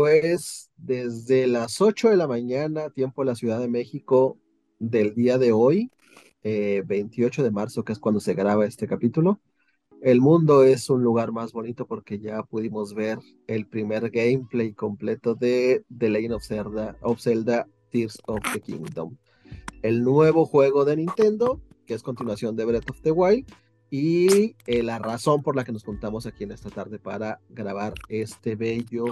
Pues desde las 8 de la mañana, tiempo de la Ciudad de México, del día de hoy, 28 eh, de marzo, que es cuando se graba este capítulo, el mundo es un lugar más bonito porque ya pudimos ver el primer gameplay completo de The Legend of Zelda, of Zelda Tears of the Kingdom. El nuevo juego de Nintendo, que es continuación de Breath of the Wild, y eh, la razón por la que nos juntamos aquí en esta tarde para grabar este bello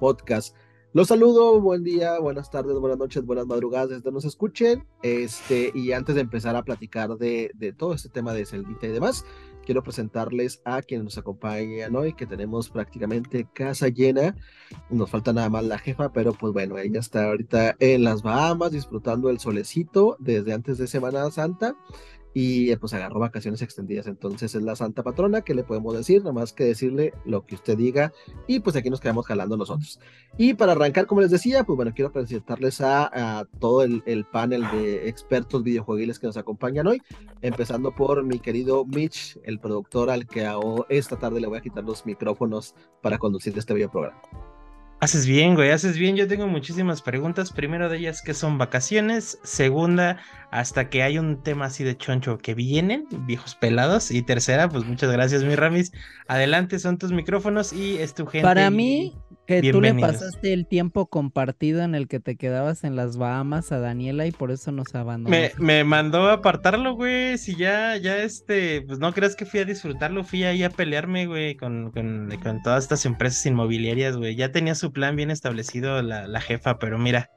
podcast. Los saludo, buen día, buenas tardes, buenas noches, buenas madrugadas desde nos escuchen. Este, y antes de empezar a platicar de, de todo este tema de Celdita y demás, quiero presentarles a quienes nos acompañan hoy, que tenemos prácticamente casa llena. Nos falta nada más la jefa, pero pues bueno, ella está ahorita en las Bahamas disfrutando el solecito desde antes de Semana Santa y eh, pues agarró vacaciones extendidas. Entonces es la santa patrona, que le podemos decir? Nada más que decirle lo que usted diga y pues aquí nos quedamos jalando nosotros. Y para arrancar, como les decía, pues bueno, quiero presentarles a, todo el, panel de expertos videojuegiles que nos acompañan hoy, empezando por mi querido Mitch, el productor al que esta tarde le voy a quitar los micrófonos para conducir este video programa. Haces bien, güey, haces bien. Yo tengo muchísimas preguntas. Primero de ellas, ¿qué son vacaciones? Segunda, hasta que hay un tema así de choncho que vienen, viejos pelados. Y tercera, pues muchas gracias, mi Ramis. Adelante, son tus micrófonos y es tu gente. Para mí, que tú le pasaste el tiempo compartido en el que te quedabas en las Bahamas a Daniela y por eso nos abandonó. Me, me mandó a apartarlo, güey. Si ya, ya este, pues no creas que fui a disfrutarlo, fui ahí a pelearme, güey, con, con, con todas estas empresas inmobiliarias, güey. Ya tenía su plan bien establecido la, la jefa, pero mira,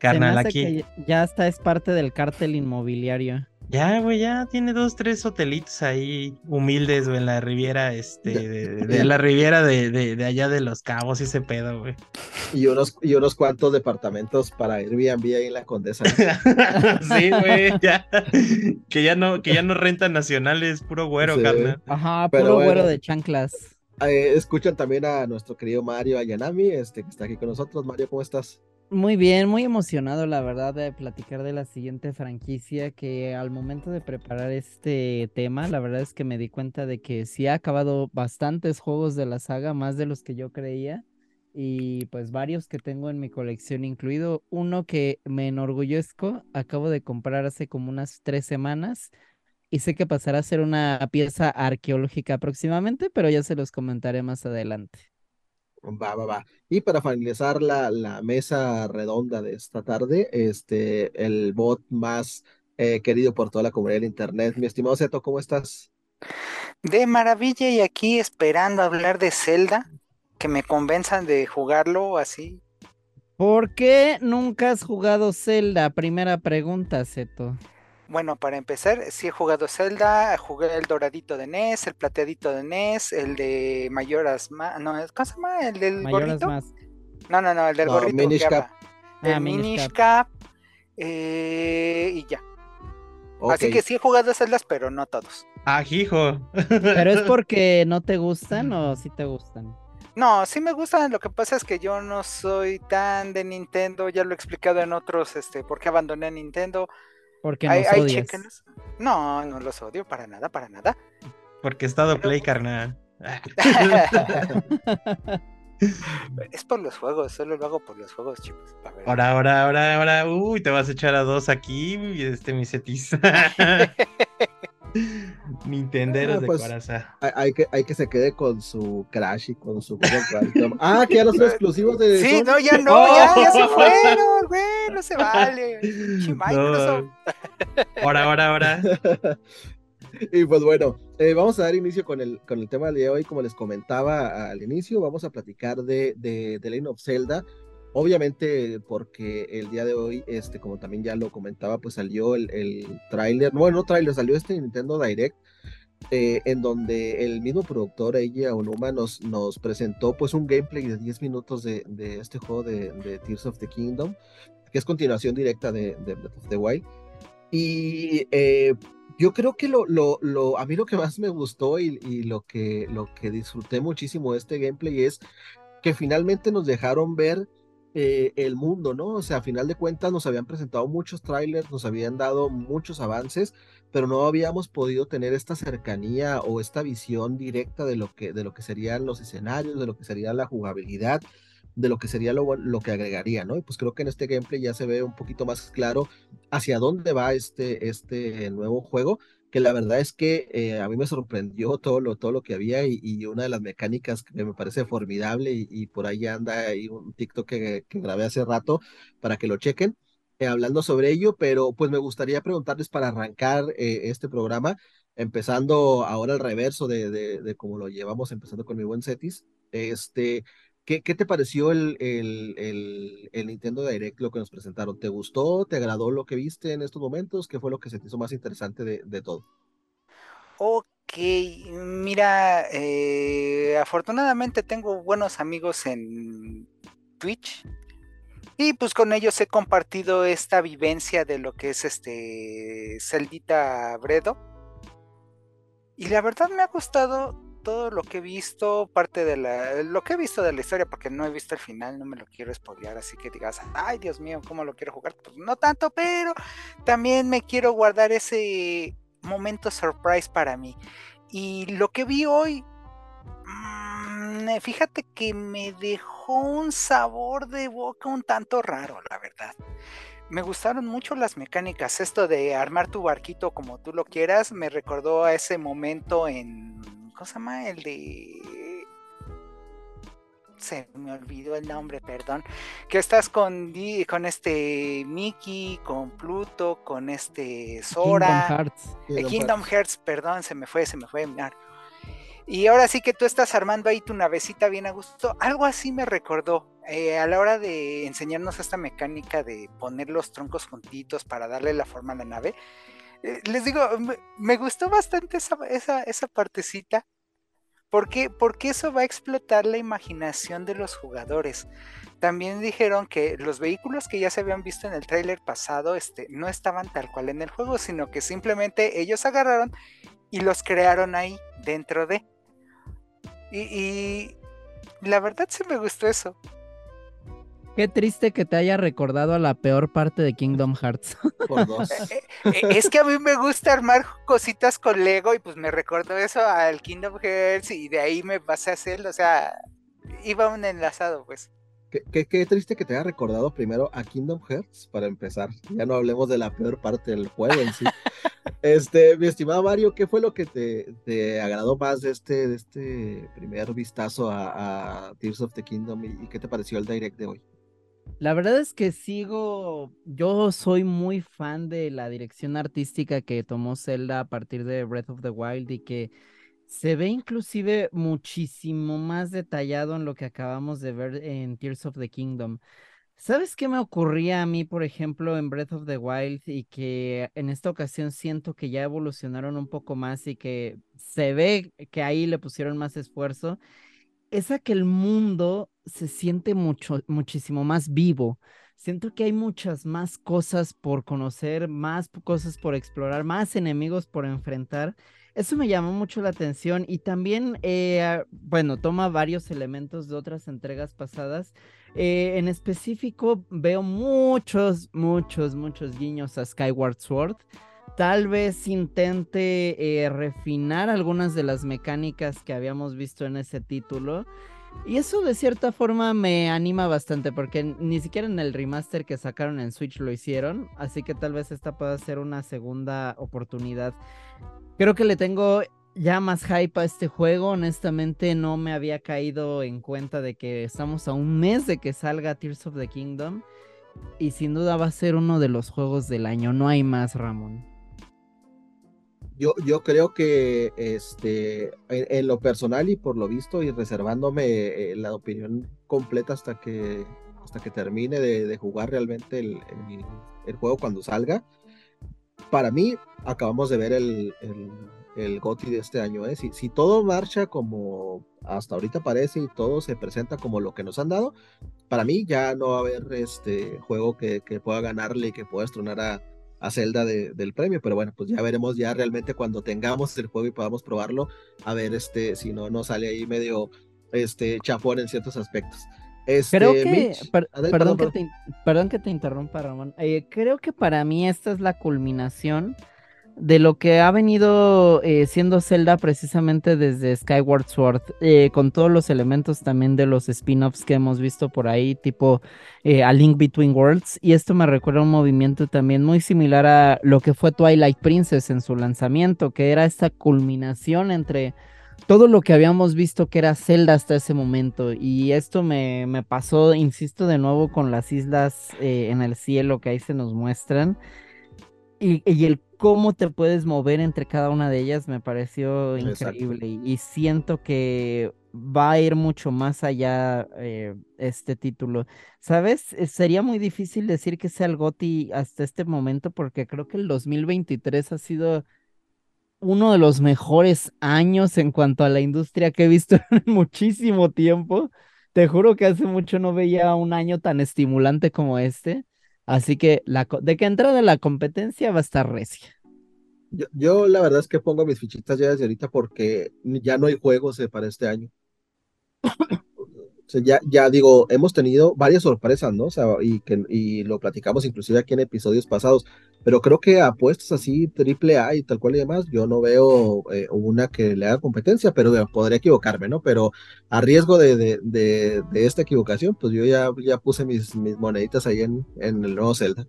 carnal, aquí. ya hasta es parte del cártel inmobiliario. Ya, güey, ya tiene dos, tres hotelitos ahí humildes, güey, en la riviera, este, de, la riviera de, de, allá de los cabos y ese pedo, güey. Y unos, y unos cuantos departamentos para Airbnb ahí en la Condesa. sí, güey, ya. Que ya no, que ya no rentan nacionales, puro güero, carnal. Ajá, puro güero de chanclas. Eh, escuchan también a nuestro querido Mario Ayanami, este, que está aquí con nosotros. Mario, ¿cómo estás? Muy bien, muy emocionado la verdad de platicar de la siguiente franquicia que al momento de preparar este tema, la verdad es que me di cuenta de que sí ha acabado bastantes juegos de la saga, más de los que yo creía, y pues varios que tengo en mi colección, incluido uno que me enorgullezco, acabo de comprar hace como unas tres semanas y sé que pasará a ser una pieza arqueológica próximamente, pero ya se los comentaré más adelante. Va, va, va. Y para finalizar la, la mesa redonda de esta tarde, este, el bot más eh, querido por toda la comunidad de internet. Mi estimado Zeto, ¿cómo estás? De maravilla y aquí esperando hablar de Zelda, que me convenzan de jugarlo así. ¿Por qué nunca has jugado Zelda? Primera pregunta, Zeto. Bueno, para empezar, sí he jugado Zelda, jugué el doradito de NES, el plateadito de NES, el de Mayoras más, no, ¿cómo se llama? El del gorrito. No, no, no, el del gorrito. Minish Cap. El ah, Minish Cap. Eh, y ya. Así que sí he jugado Zeldas, pero no todos. Ah, hijo. ¿Pero es porque no te gustan o sí te gustan? No, sí me gustan, lo que pasa es que yo no soy tan de Nintendo, ya lo he explicado en otros, este, por qué abandoné a Nintendo. Porque nos hay, odias. No, no los odio para nada, para nada. Porque he estado play, carnal. es por los juegos, solo lo hago por los juegos, chicos. Ahora, ahora, ahora, ahora, uy, te vas a echar a dos aquí, este mi Nintendo ah, de pues, Hay, que, hay que se quede con su Crash y con su Ah, que ya no son exclusivos de. Sí, no, ya no, ya, ya se fueron, güey, no se vale. No. Ahora, ahora, ahora. Y pues bueno, eh, vamos a dar inicio con el, con el tema de hoy. Como les comentaba al inicio, vamos a platicar de, de, de Legend of Zelda. Obviamente, porque el día de hoy, este, como también ya lo comentaba, pues salió el, el tráiler, bueno, no tráiler, salió este Nintendo Direct, eh, en donde el mismo productor, Eiji Aonuma, nos, nos presentó pues un gameplay de 10 minutos de, de este juego de, de, Tears of the Kingdom, que es continuación directa de, Breath of the Wild. Y eh, yo creo que lo, lo, lo, a mí lo que más me gustó y, y, lo, que, lo que disfruté muchísimo de este gameplay es que finalmente nos dejaron ver eh, el mundo, ¿no? O sea, a final de cuentas nos habían presentado muchos trailers, nos habían dado muchos avances, pero no habíamos podido tener esta cercanía o esta visión directa de lo que, de lo que serían los escenarios, de lo que sería la jugabilidad de lo que sería lo, lo que agregaría, ¿no? Y pues creo que en este gameplay ya se ve un poquito más claro hacia dónde va este, este nuevo juego, que la verdad es que eh, a mí me sorprendió todo lo, todo lo que había y, una de las mecánicas que me parece formidable y, por ahí anda ahí un TikTok que, que, grabé hace rato para que lo chequen. Eh, hablando sobre ello, pero pues me gustaría preguntarles para arrancar eh, este programa, empezando ahora al reverso de, de, cómo lo llevamos, empezando con mi buen Cetis, este, ¿Qué, te pareció el, el, Nintendo Direct, lo que nos presentaron? ¿Te gustó? ¿Te agradó lo que viste en estos momentos? ¿Qué fue lo que se te hizo más interesante de, todo? Ok, mira, eh, afortunadamente tengo buenos amigos en Twitch y pues con ellos he compartido esta vivencia de lo que es este Celdita Bredo. Y la verdad me ha gustado todo lo que he visto, parte de la, lo que he visto de la historia, porque no he visto el final, no me lo quiero spoilear, así que digas, ay Dios mío, ¿cómo lo quiero jugar? Pues no tanto, pero también me quiero guardar ese momento surprise para mí. Y lo que vi hoy, mm, fíjate que me dejó un sabor de boca un tanto raro, la verdad me gustaron mucho las mecánicas. Esto de armar tu barquito como tú lo quieras me recordó a ese momento en ¿Cómo se llama? El de. Se me olvidó el nombre, perdón. Que estás con, con este Mickey, con Pluto, con este Sora. Kingdom Hearts. Eh, Kingdom, Hearts. perdón, se me fue, se me fue. Y ahora sí que tú estás armando ahí tu navecita bien a gusto. Algo así me recordó. Eh, a la hora de enseñarnos esta mecánica de poner los troncos juntitos para darle la forma a la nave, les digo, me, gustó bastante esa, esa, esa partecita. Porque, porque eso va a explotar la imaginación de los jugadores. También dijeron que los vehículos que ya se habían visto en el tráiler pasado este, no estaban tal cual en el juego, sino que simplemente ellos agarraron y los crearon ahí dentro de. Y, y la verdad sí me gustó eso. Qué triste que te haya recordado a la peor parte de Kingdom Hearts. Por dos. Eh, eh, es que a mí me gusta armar cositas con Lego y pues me recordó eso al Kingdom Hearts y de ahí me pasé a hacerlo, o sea, iba un enlazado pues. Qué, qué, triste que te haya recordado primero a Kingdom Hearts para empezar. Ya no hablemos de la peor parte del juego en sí. este, mi estimado Mario, ¿qué fue lo que te, te agradó más de este, de este primer vistazo a, Tears of the Kingdom y qué te pareció el direct de hoy? La verdad es que sigo, yo soy muy fan de la dirección artística que tomó Zelda a partir de Breath of the Wild y que se ve inclusive muchísimo más detallado en lo que acabamos de ver en Tears of the Kingdom. ¿Sabes qué me ocurría a mí, por ejemplo, en Breath of the Wild y que en esta ocasión siento que ya evolucionaron un poco más y que se ve que ahí le pusieron más esfuerzo? Es a que el mundo se siente mucho, muchísimo más vivo. Siento que hay muchas más cosas por conocer, más cosas por explorar, más enemigos por enfrentar. Eso me llamó mucho la atención y también, eh, bueno, toma varios elementos de otras entregas pasadas. Eh, en específico, veo muchos, muchos, muchos guiños a Skyward Sword tal vez intente eh, refinar algunas de las mecánicas que habíamos visto en ese título. Y eso de cierta forma me anima bastante porque ni siquiera en el remaster que sacaron en Switch lo hicieron, así que tal vez esta pueda ser una segunda oportunidad. Creo que le tengo ya más hype a este juego, honestamente no me había caído en cuenta de que estamos a un mes de que salga Tears of the Kingdom y sin duda va a ser uno de los juegos del año, no hay más Ramón. Yo, yo creo que este, en, lo personal y por lo visto y reservándome eh, la opinión completa hasta que, hasta que termine de, jugar realmente el, el, juego cuando salga, para mí acabamos de ver el, el, GOTI de este año. ¿eh? Si, si, todo marcha como hasta ahorita parece y todo se presenta como lo que nos han dado, para mí ya no va a haber este juego que, que pueda ganarle y que pueda estronar a, a Zelda del premio, pero bueno, pues ya veremos ya realmente cuando tengamos el juego y podamos probarlo, a ver este, si no nos sale ahí medio este chafón en ciertos aspectos. Este, creo que, perdón, que te, perdón, que te, interrumpa, Ramón. Eh, creo que para mí esta es la culminación de lo que ha venido eh, siendo Zelda precisamente desde Skyward Sword, eh, con todos los elementos también de los spin-offs que hemos visto por ahí, tipo eh, A Link Between Worlds. Y esto me recuerda a un movimiento también muy similar a lo que fue Twilight Princess en su lanzamiento, que era esta culminación entre todo lo que habíamos visto que era Zelda hasta ese momento. Y esto me, me pasó, insisto, de nuevo con las islas en el cielo que ahí se nos muestran. Y, y, el cómo te puedes mover entre cada una de ellas me pareció increíble y, siento que va a ir mucho más allá eh, este título. ¿Sabes? Eh, sería muy difícil decir que sea el GOTI hasta este momento porque creo que el 2023 ha sido uno de los mejores años en cuanto a la industria que he visto en muchísimo tiempo. Te juro que hace mucho no veía un año tan estimulante como este. Así que la, de que entrada la competencia va a estar recia. Yo, yo, la verdad es que pongo mis fichitas ya desde ahorita porque ya no hay juegos eh, para este año. ya, ya digo, hemos tenido varias sorpresas, ¿no? O sea, y, lo platicamos inclusive aquí en episodios pasados, pero creo que apuestas así, triple A y tal cual y demás, yo no veo eh, una que le haga competencia, pero podría equivocarme, ¿no? Pero a riesgo de, esta equivocación, pues yo ya, puse mis, moneditas ahí en, en el nuevo Zelda.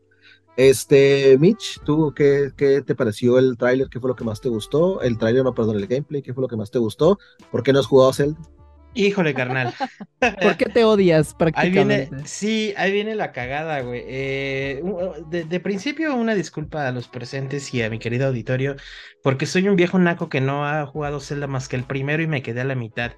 Este, Mitch, ¿tú qué, qué te pareció el tráiler? ¿Qué fue lo que más te gustó? El tráiler, no, perdón, el gameplay, ¿qué fue lo que más te gustó? ¿Por qué no has jugado Zelda? Híjole, carnal. ¿Por qué te odias prácticamente? Ahí viene, sí, ahí viene la cagada, güey. Eh, de, principio, una disculpa a los presentes y a mi querido auditorio, porque soy un viejo naco que no ha jugado Zelda más que el primero y me quedé a la mitad.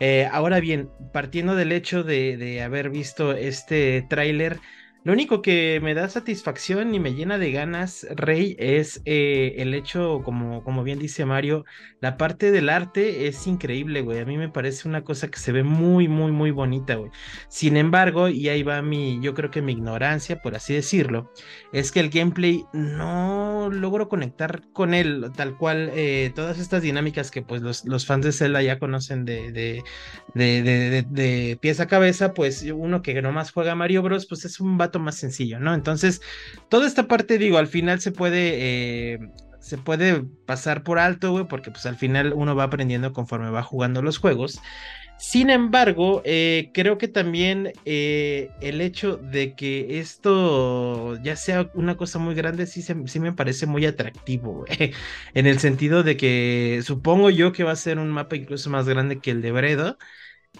Eh, ahora bien, partiendo del hecho de, de haber visto este tráiler, lo único que me da satisfacción y me llena de ganas, Rey, es eh, el hecho, como, como bien dice Mario, la parte del arte es increíble, güey. A mí me parece una cosa que se ve muy, muy, muy bonita, güey. Sin embargo, y ahí va mi, yo creo que mi ignorancia, por así decirlo, es que el gameplay no logro conectar con él, tal cual eh, todas estas dinámicas que pues los, los, fans de Zelda ya conocen de, de, de, de, pieza a cabeza, pues uno que nomás juega Mario Bros, pues es un vato más sencillo, ¿no? Entonces, toda esta parte, digo, al final se puede, eh, se puede pasar por alto, güey, porque pues al final uno va aprendiendo conforme va jugando los juegos. Sin embargo, eh, creo que también eh, el hecho de que esto ya sea una cosa muy grande, sí, sí me parece muy atractivo, güey. En el sentido de que supongo yo que va a ser un mapa incluso más grande que el de Bredo.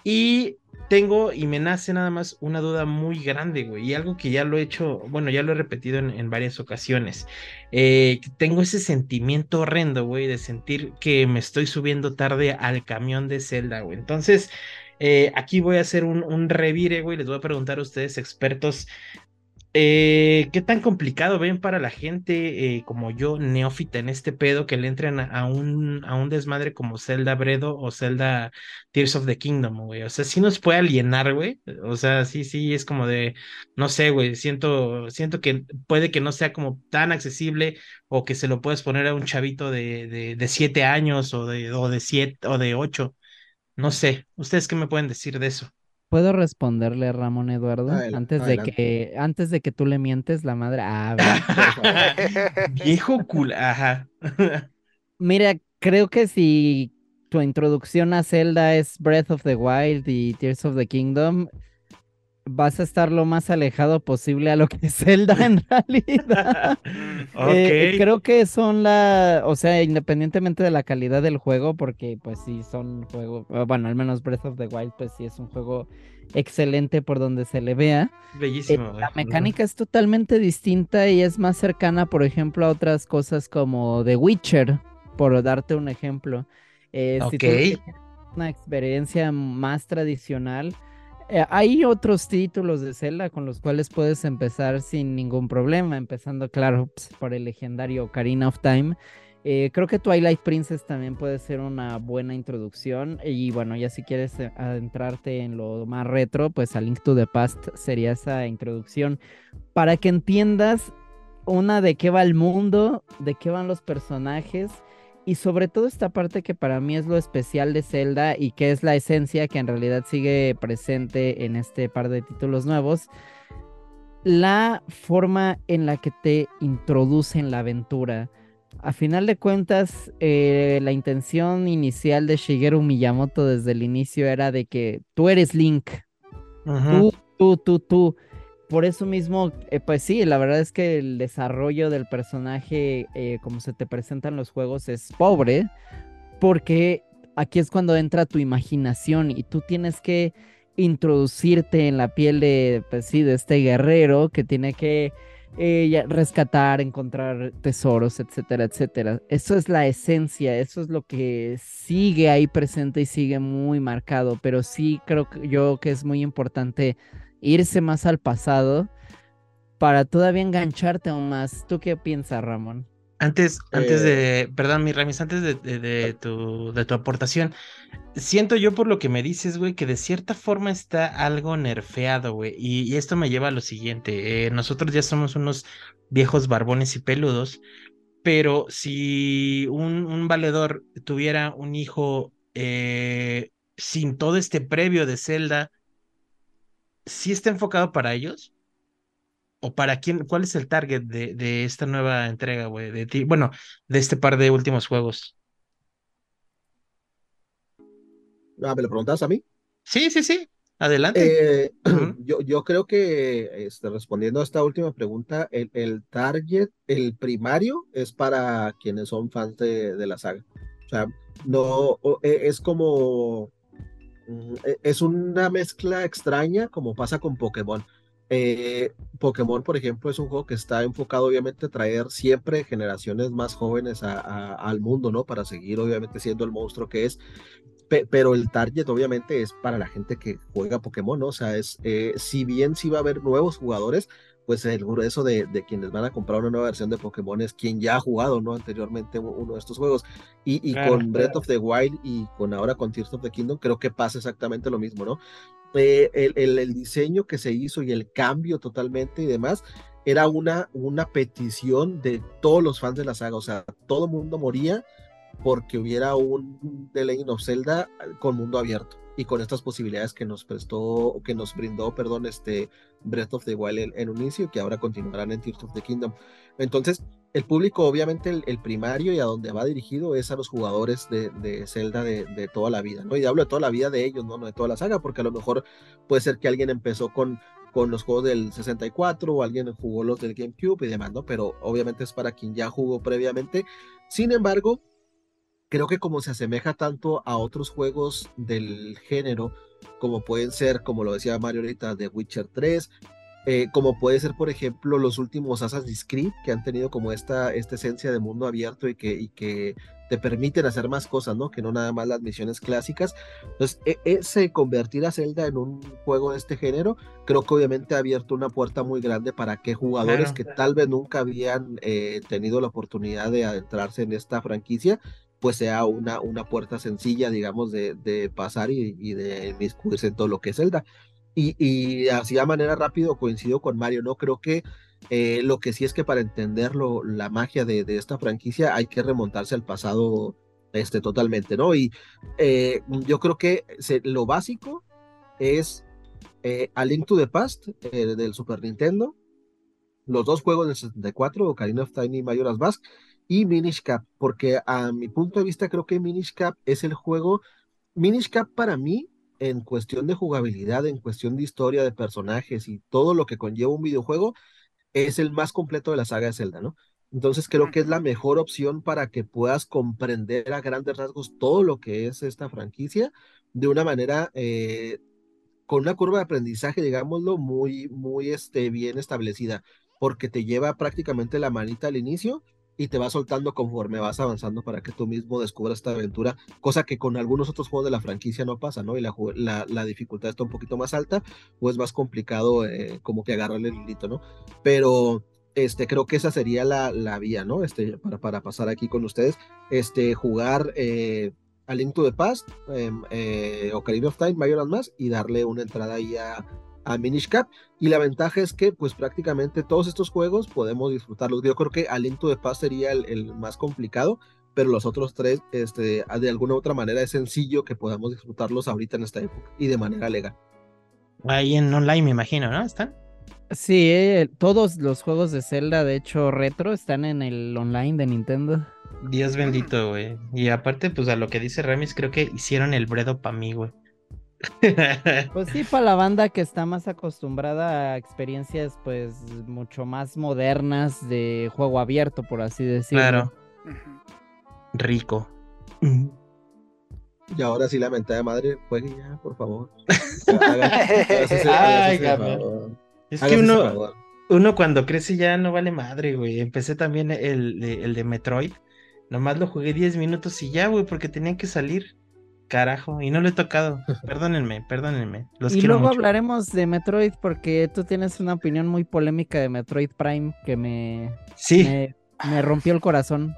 Y tengo y me nace nada más una duda muy grande, güey, y algo que ya lo he hecho, bueno, ya lo he repetido en, varias ocasiones. Eh, tengo ese sentimiento horrendo, güey, de sentir que me estoy subiendo tarde al camión de Zelda, güey. Entonces, eh, aquí voy a hacer un, un revire, güey, les voy a preguntar a ustedes, expertos, eh, ¿Qué tan complicado ven para la gente eh, como yo, neófita en este pedo, que le entren a, un, a un desmadre como Zelda Bredo o Zelda Tears of the Kingdom, güey? O sea, sí nos puede alienar, güey. O sea, sí, sí, es como de, no sé, güey, siento, siento que puede que no sea como tan accesible o que se lo puedes poner a un chavito de, de, de siete años o de, o de siete o de ocho. No sé, ¿ustedes qué me pueden decir de eso? ¿Puedo responderle a Ramón Eduardo? antes de que, antes de que tú le mientes la madre. Ah, Viejo cool, ajá. Mira, creo que si tu introducción a Zelda es Breath of the Wild y Tears of the Kingdom, vas a estar lo más alejado posible a lo que es Zelda en realidad. Eh, creo que son la, o sea, independientemente de la calidad del juego, porque pues sí son juegos, bueno, al menos Breath of the Wild pues sí es un juego excelente por donde se le vea. Bellísimo. Eh, la mecánica es totalmente distinta y es más cercana, por ejemplo, a otras cosas como The Witcher, por darte un ejemplo. Eh, si tú una experiencia más tradicional, eh, hay otros títulos de Zelda con los cuales puedes empezar sin ningún problema, empezando, claro, pues, por el legendario Ocarina of Time. Eh, creo que Twilight Princess también puede ser una buena introducción. Y bueno, ya si quieres eh, adentrarte en lo más retro, pues A Link to the Past sería esa introducción para que entiendas una de qué va el mundo, de qué van los personajes y sobre todo esta parte que para mí es lo especial de Zelda y que es la esencia que en realidad sigue presente en este par de títulos nuevos, la forma en la que te introducen la aventura. a final de cuentas, eh, la intención inicial de Shigeru Miyamoto desde el inicio era de que tú eres Link. Tú, tú, tú, tú. Por eso mismo, eh, pues sí, la verdad es que el desarrollo del personaje, eh, como se te presentan los juegos, es pobre, porque aquí es cuando entra tu imaginación y tú tienes que introducirte en la piel de, pues sí, de este guerrero que tiene que eh, rescatar, encontrar tesoros, etcétera, etcétera. Eso es la esencia, eso es lo que sigue ahí presente y sigue muy marcado, pero sí creo que yo que es muy importante irse más al pasado para todavía engancharte aún más. ¿Tú qué piensas, Ramón? Antes, antes de, eh, perdón, mi Ramis, antes de, tu, de tu aportación, siento yo por lo que me dices, güey, que de cierta forma está algo nerfeado, güey. Y, esto me lleva a lo siguiente. Eh, nosotros ya somos unos viejos barbones y peludos, pero si un, un valedor tuviera un hijo eh, sin todo este previo de Zelda, ¿sí está enfocado para ellos? o para quién, cuál es el target de, de esta nueva entrega, güey, de ti, bueno, de este par de últimos juegos. Ah, ¿me lo preguntas a mí? Sí, sí, sí. Adelante. Eh, yo, yo creo que este, respondiendo a esta última pregunta, el, el, target, el primario, es para quienes son fans de, de la saga. O sea, no, e, es como, es una mezcla extraña como pasa con Pokémon. Eh, Pokémon, por ejemplo, es un juego que está enfocado obviamente a traer siempre generaciones más jóvenes al mundo, ¿no? Para seguir obviamente siendo el monstruo que es. pero el target obviamente es para la gente que juega Pokémon, ¿no? O sea, es, eh, si bien sí va a haber nuevos jugadores, pues el grueso de, de, quienes van a comprar una nueva versión de Pokémon es quien ya ha jugado, ¿no? Anteriormente uno de estos juegos. Y, con Breath of the Wild y con ahora con Tears of the Kingdom, creo que pasa exactamente lo mismo, ¿no? Eh, el, el, diseño que se hizo y el cambio totalmente y demás era una, una petición de todos los fans de la saga, o sea, todo el mundo moría porque hubiera un The Legend of Zelda con mundo abierto y con estas posibilidades que nos prestó, que nos brindó, perdón, este Breath of the Wild en, un inicio que ahora continuarán en Tears of the Kingdom. Entonces, el público, obviamente, el, primario y a donde va dirigido es a los jugadores de, de Zelda de, toda la vida, ¿no? Y hablo de toda la vida de ellos, ¿no? No de toda la saga, porque a lo mejor puede ser que alguien empezó con, con los juegos del 64 o alguien jugó los del GameCube y demás, ¿no? Pero obviamente es para quien ya jugó previamente. Sin embargo, creo que como se asemeja tanto a otros juegos del género, como pueden ser, como lo decía Mario ahorita, The Witcher 3, eh, como puede ser, por ejemplo, los últimos Assassin's Creed, que han tenido como esta, esta esencia de mundo abierto y que, y que te permiten hacer más cosas, ¿no? Que no nada más las misiones clásicas. Entonces, e, ese convertir a Zelda en un juego de este género, creo que obviamente ha abierto una puerta muy grande para que jugadores que tal vez nunca habían eh, tenido la oportunidad de adentrarse en esta franquicia, pues sea una, una puerta sencilla, digamos, de, de pasar y, de inmiscuirse en todo lo que es Zelda. Y, y así a manera rápido coincido con Mario, ¿no? Creo que eh, lo que sí es que para entenderlo, la magia de, de, esta franquicia hay que remontarse al pasado este, totalmente, ¿no? Y eh, yo creo que lo básico es eh, A Link to the Past del Super Nintendo, los dos juegos del 64, Ocarina of Time y Majora's Mask, y Minish Cap, porque a mi punto de vista creo que Minish Cap es el juego, Minish Cap para mí, en cuestión de jugabilidad, en cuestión de historia de personajes y todo lo que conlleva un videojuego, es el más completo de la saga de Zelda, ¿no? Entonces creo que es la mejor opción para que puedas comprender a grandes rasgos todo lo que es esta franquicia de una manera eh, con una curva de aprendizaje, digámoslo, muy, muy este, bien establecida, porque te lleva prácticamente la manita al inicio y te va soltando conforme vas avanzando para que tú mismo descubras esta aventura, cosa que con algunos otros juegos de la franquicia no pasa, ¿no? Y la, la, dificultad está un poquito más alta o es más complicado eh, como que agarrarle el hilito, ¿no? Pero este, creo que esa sería la, la vía, ¿no? Este, para, para pasar aquí con ustedes, este, jugar eh, a Link to the Past, em, eh, Ocarina of Time, Majora's más y darle una entrada ahí a a Minish Cap. Y la ventaja es que, pues prácticamente todos estos juegos podemos disfrutarlos. Yo creo que Aliento de Paz sería el, más complicado, pero los otros tres, este, de alguna u otra manera, es sencillo que podamos disfrutarlos ahorita en esta época y de manera legal. Ahí en online, me imagino, ¿no? ¿Están? Sí, eh, todos los juegos de Zelda, de hecho retro, están en el online de Nintendo. Dios bendito, güey. Y aparte, pues a lo que dice Ramis, creo que hicieron el bredo para mí, güey. Pues sí, para la banda que está más acostumbrada a experiencias, pues, mucho más modernas de juego abierto, por así decirlo. Claro. Rico. Y ahora sí la mentada de madre, juegue ya, por favor. Ay, Es que uno, uno cuando crece ya no vale madre, güey. Empecé también el, el de Metroid. Nomás lo jugué 10 minutos y ya, güey, porque tenía que salir. Carajo, y no lo he tocado. Perdónenme, perdónenme. y luego hablaremos de Metroid porque tú tienes una opinión muy polémica de Metroid Prime que me, sí. me, me rompió el corazón.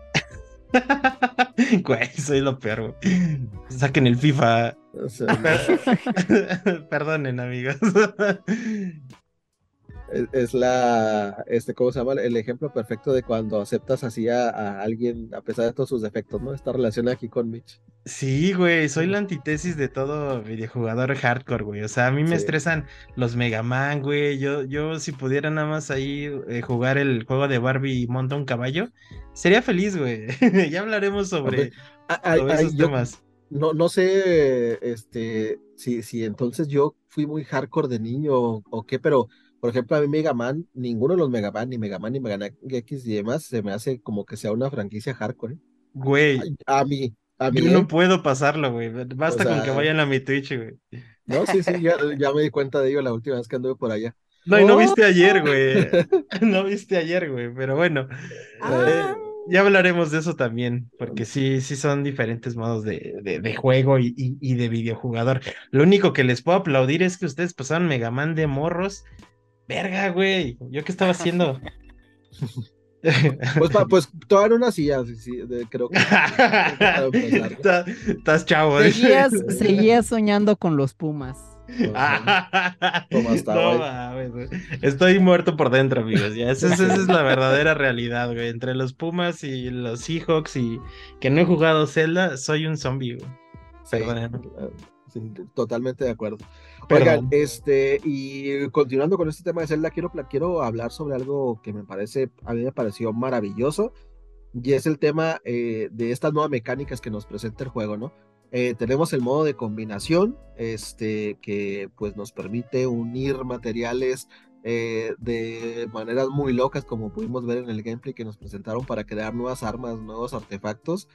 Güey, soy lo peor, güey. Saquen el FIFA. Perdonen, amigos. Es, la, este, ¿cómo se llama? El ejemplo perfecto de cuando aceptas así a, alguien a pesar de todos sus defectos, ¿no? Esta relación aquí con Mitch. Sí, güey, soy la antítesis de todo videojugador hardcore, güey. O sea, a mí me estresan los Mega Man, güey. Yo, yo si pudiera nada más ahí eh, jugar el juego de Barbie y monta un caballo, sería feliz, güey. ya hablaremos sobre, esos temas. No, no sé, este, si, si entonces yo fui muy hardcore de niño o qué, pero por ejemplo, a mí Mega Man, ninguno de los Mega Man, ni Mega Man, ni Mega Man X y demás, se me hace como que sea una franquicia hardcore. ¿eh? Güey. A, mí, a mí. Yo no ¿eh? puedo pasarlo, güey. Basta con que vayan a mi Twitch, güey. No, sí, sí, ya, ya, me di cuenta de ello la última vez que anduve por allá. No, y no viste ayer, güey. no viste ayer, güey, pero bueno. Ah. Eh, ya hablaremos de eso también, porque sí, sí son diferentes modos de, de, juego y, y, y, de videojugador. Lo único que les puedo aplaudir es que ustedes pasaron Mega Man de morros verga, güey, ¿yo qué estaba haciendo? pues, pues todavía una silla, sí, creo que. Estás chavo. ¿eh? Seguías, seguías soñando con los Pumas. Estoy muerto por dentro, amigos. Ya, esa, esa, es la verdadera realidad, güey. Entre los Pumas y los Seahawks y que no he jugado Zelda, soy un zombie, güey. Perdón. totalmente de acuerdo. Oigan, este, y continuando con este tema de Zelda, quiero, quiero hablar sobre algo que me parece, a mí me pareció maravilloso, y es el tema eh, de estas nuevas mecánicas que nos presenta el juego, ¿no? Eh, tenemos el modo de combinación, este, que pues nos permite unir materiales eh, de maneras muy locas, como pudimos ver en el gameplay que nos presentaron para crear nuevas armas, nuevos artefactos.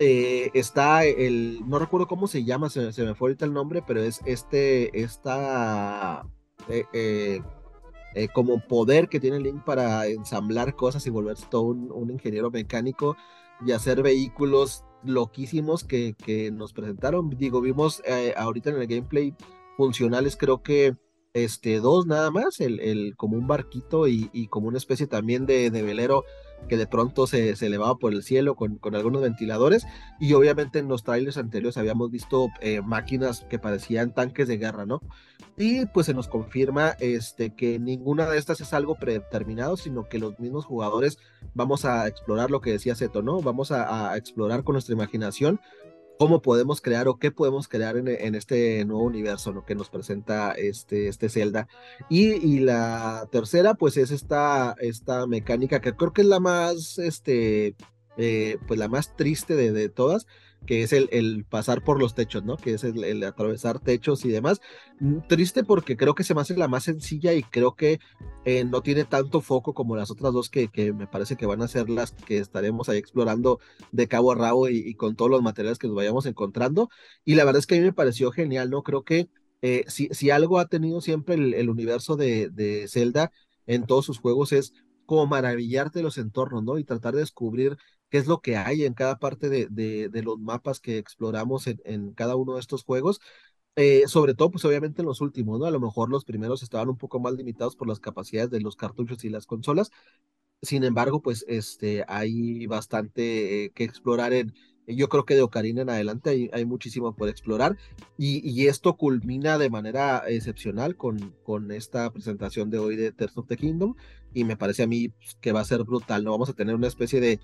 Eh, está el, no recuerdo cómo se llama, se, me fue ahorita el nombre, pero es este, esta, eh, eh, como poder que tiene Link para ensamblar cosas y volverse todo un, ingeniero mecánico y hacer vehículos loquísimos que, que nos presentaron. Digo, vimos ahorita en el gameplay funcionales, creo que este, dos nada más, el, el como un barquito y, y, como una especie también de, de velero que de pronto se, se elevaba por el cielo con, con, algunos ventiladores y obviamente en los trailers anteriores habíamos visto eh, máquinas que parecían tanques de guerra, ¿no? Y pues se nos confirma este, que ninguna de estas es algo predeterminado, sino que los mismos jugadores vamos a explorar lo que decía Seto, ¿no? Vamos a, a explorar con nuestra imaginación cómo podemos crear o qué podemos crear en, este nuevo universo que nos presenta este, este Zelda. Y, la tercera, pues es esta, esta mecánica que creo que es la más, este, eh, pues la más triste de todas, que es el, pasar por los techos, ¿no? Que es el, atravesar techos y demás. Mm, triste porque creo que se me hace la más sencilla y creo que eh, no tiene tanto foco como las otras dos que, que, me parece que van a ser las que estaremos ahí explorando de cabo a rabo y, con todos los materiales que nos vayamos encontrando. Y la verdad es que a mí me pareció genial, ¿no? Creo que eh, si, si, algo ha tenido siempre el, el universo de, de Zelda en todos sus juegos es como maravillarte los entornos, ¿no? Y tratar de descubrir qué es lo que hay en cada parte de, de, los mapas que exploramos en, en, cada uno de estos juegos. Eh, sobre todo, pues obviamente en los últimos, ¿no? A lo mejor los primeros estaban un poco más limitados por las capacidades de los cartuchos y las consolas. Sin embargo, pues este, hay bastante eh, que explorar en, yo creo que de Ocarina en adelante hay, hay muchísimo por explorar y, y, esto culmina de manera excepcional con, con esta presentación de hoy de Tears of the Kingdom y me parece a mí pues, que va a ser brutal, ¿no? Vamos a tener una especie de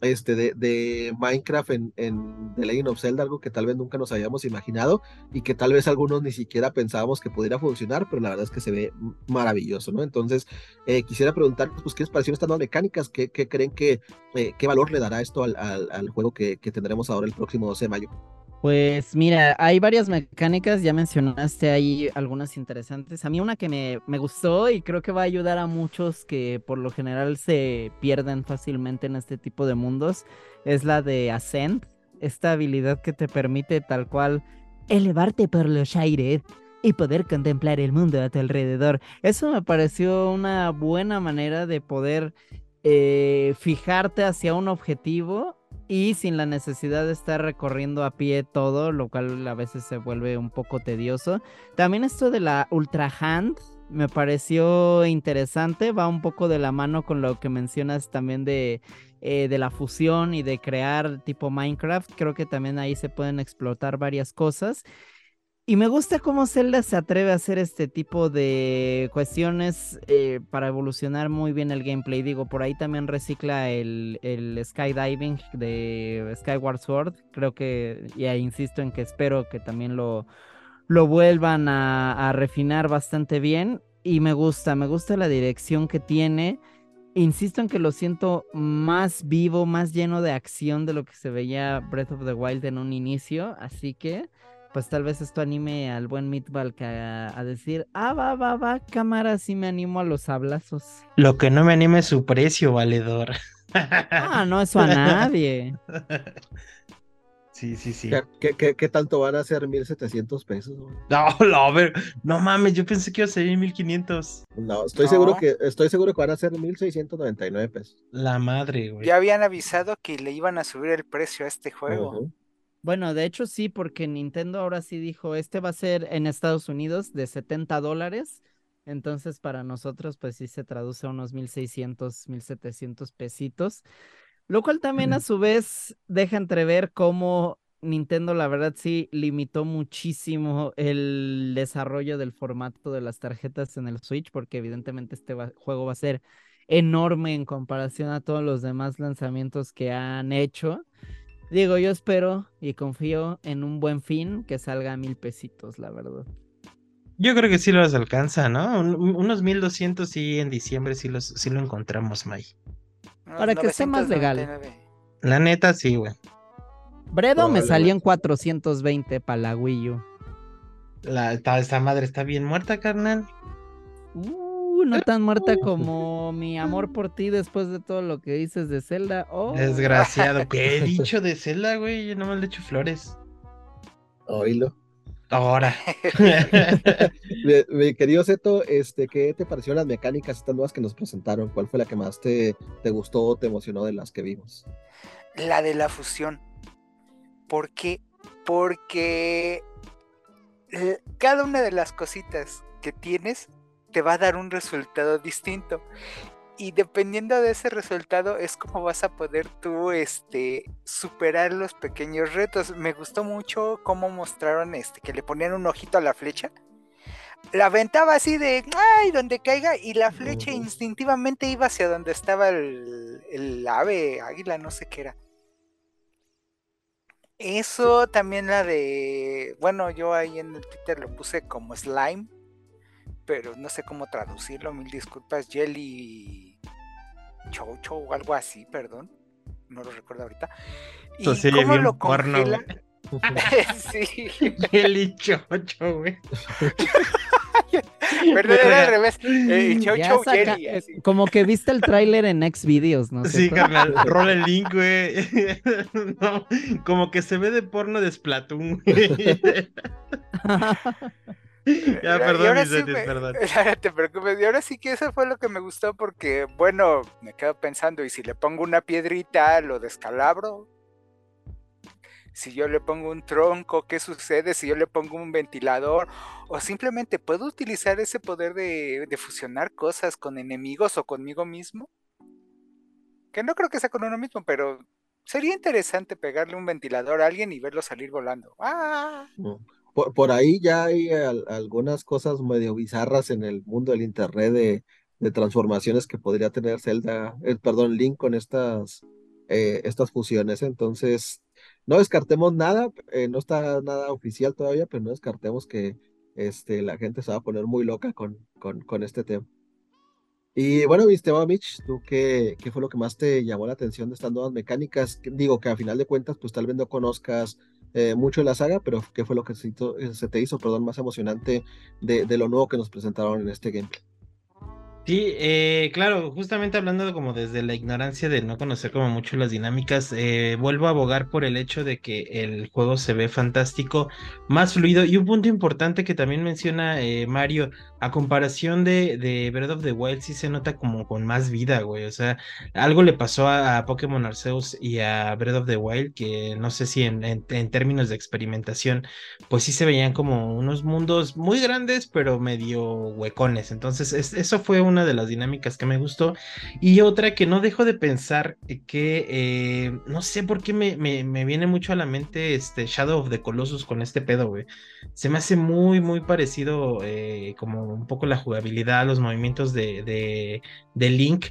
este, de, de Minecraft en, en The Legend of Zelda, algo que tal vez nunca nos habíamos imaginado y que tal vez algunos ni siquiera pensábamos que pudiera funcionar, pero la verdad es que se ve maravilloso, ¿no? Entonces, eh, quisiera preguntar, pues, ¿qué les parecieron estas nuevas mecánicas? ¿Qué, qué creen que, eh, qué valor le dará esto al, al, al juego que, que tendremos ahora el próximo 12 de mayo? Pues mira, hay varias mecánicas, ya mencionaste ahí algunas interesantes. A mí una que me, me, gustó y creo que va a ayudar a muchos que por lo general se pierden fácilmente en este tipo de mundos es la de Ascent, esta habilidad que te permite tal cual elevarte por los aires y poder contemplar el mundo a tu alrededor. Eso me pareció una buena manera de poder eh, fijarte hacia un objetivo y sin la necesidad de estar recorriendo a pie todo, lo cual a veces se vuelve un poco tedioso. También esto de la Ultra Hand me pareció interesante, va un poco de la mano con lo que mencionas también de, eh, de la fusión y de crear tipo Minecraft. Creo que también ahí se pueden explotar varias cosas. Y me gusta cómo Zelda se atreve a hacer este tipo de cuestiones eh, para evolucionar muy bien el gameplay. Digo, por ahí también recicla el, el skydiving de Skyward Sword. Creo que, ya insisto en que espero que también lo, lo vuelvan a, a refinar bastante bien. Y me gusta, me gusta la dirección que tiene. Insisto en que lo siento más vivo, más lleno de acción de lo que se veía Breath of the Wild en un inicio. Así que pues tal vez esto anime al buen Meatball a, a, decir, ah, va, va, va, cámara, sí me animo a los hablazos. Lo que no me anime es su precio, valedor. Ah, no, eso a nadie. Sí, sí, sí. ¿Qué, qué, qué tanto van a ser 1700 pesos? No, no, a ver, no mames, yo pensé que iba a ser 1500. No, estoy no. seguro que estoy seguro que van a ser 1699 pesos. La madre, güey. Ya habían avisado que le iban a subir el precio a este juego. Uh -huh. Bueno, de hecho sí, porque Nintendo ahora sí dijo, este va a ser en Estados Unidos de 70 dólares. Entonces para nosotros pues sí se traduce a unos 1600, 1700 pesitos. Lo cual también a su vez deja entrever cómo Nintendo la verdad sí limitó muchísimo el desarrollo del formato de las tarjetas en el Switch, porque evidentemente este va juego va a ser enorme en comparación a todos los demás lanzamientos que han hecho. Digo, yo espero y confío en un buen fin que salga a mil pesitos, la verdad. Yo creo que sí los alcanza, ¿no? Un, unos 1200 sí en diciembre sí, los, sí lo encontramos, May. Para que esté más legal. La neta, sí, güey. Bredo me salió en 420 para la Wii U. La, esta, esta madre está bien muerta, carnal. Uh, no tan muerta como mi amor por ti después de todo lo que dices de Zelda. Oh. Desgraciado. ¿Qué he dicho de Zelda, güey? Yo no me le echo flores. Oílo. Ahora. mi, mi, querido Zeto, este, ¿qué te parecieron las mecánicas estas nuevas que nos presentaron? ¿Cuál fue la que más te, te gustó o te emocionó de las que vimos? La de la fusión. ¿Por qué? Porque cada una de las cositas que tienes te va a dar un resultado distinto. Y dependiendo de ese resultado es como vas a poder tú este, superar los pequeños retos. Me gustó mucho cómo mostraron este, que le ponían un ojito a la flecha. La aventaba así de, ay, donde caiga, y la flecha instintivamente iba hacia donde estaba el, el ave, águila, no sé qué era. Eso también la de, bueno, yo ahí en el Twitter lo puse como slime, pero no sé cómo traducirlo, mil disculpas, Jelly Chocho o algo así, perdón, no lo recuerdo ahorita. ¿Y Entonces, cómo lo porno, congela? sí. Jelly Chocho, güey. Perdón, era al revés. Eh, chow, chow, saca, jelly, así. Como que viste el tráiler en X videos, ¿no? Sí, carnal, rola el link, güey. No, como que se ve de porno de Splatoon, güey. Ya, perdón, ahora Misetis, sí me- perdón. No te preocupes. Y ahora sí que eso fue lo que me gustó porque, bueno, me quedo pensando, ¿y si le pongo una piedrita, lo descalabro? Si yo le pongo un tronco, ¿qué sucede? Si yo le pongo un ventilador, o simplemente puedo utilizar ese poder de, de fusionar cosas con enemigos o conmigo mismo. Que no creo que sea con uno mismo, pero sería interesante pegarle un ventilador a alguien y verlo salir volando. ¡Ah! Por, ahí ya hay al- algunas cosas medio bizarras en el mundo del internet de, transformaciones que podría tener Zelda, eh, perdón, Link con estas eh, estas fusiones. Entonces, no descartemos nada, eh, no está nada oficial todavía, pero no descartemos que este, la gente se va a poner muy loca con, con, con este tema. Y bueno, mi estimado Mitch, ¿tú qué, qué, fue lo que más te llamó la atención de estas nuevas mecánicas? Digo que a final de cuentas, pues tal vez no conozcas eh, mucho de la saga, pero ¿qué fue lo que se, se te hizo, perdón, más emocionante de, de, lo nuevo que nos presentaron en este gameplay? Sí, eh, claro, justamente hablando como desde la ignorancia de no conocer como mucho las dinámicas, eh, vuelvo a abogar por el hecho de que el juego se ve fantástico, más fluido y un punto importante que también menciona eh, Mario, a comparación de, Breath of the Wild sí se nota como con más vida, güey, o sea, algo le pasó a, Pokémon Arceus y a Breath of the Wild que no sé si en términos de experimentación, pues sí se veían como unos mundos muy grandes pero medio huecones, entonces es, eso fue una de las dinámicas que me gustó. Y otra que no dejo de pensar que eh, no sé por qué me, me, me, viene mucho a la mente este Shadow of the Colossus con este pedo, güey. Se me hace muy, muy parecido eh, como un poco la jugabilidad, los movimientos de, de, de Link.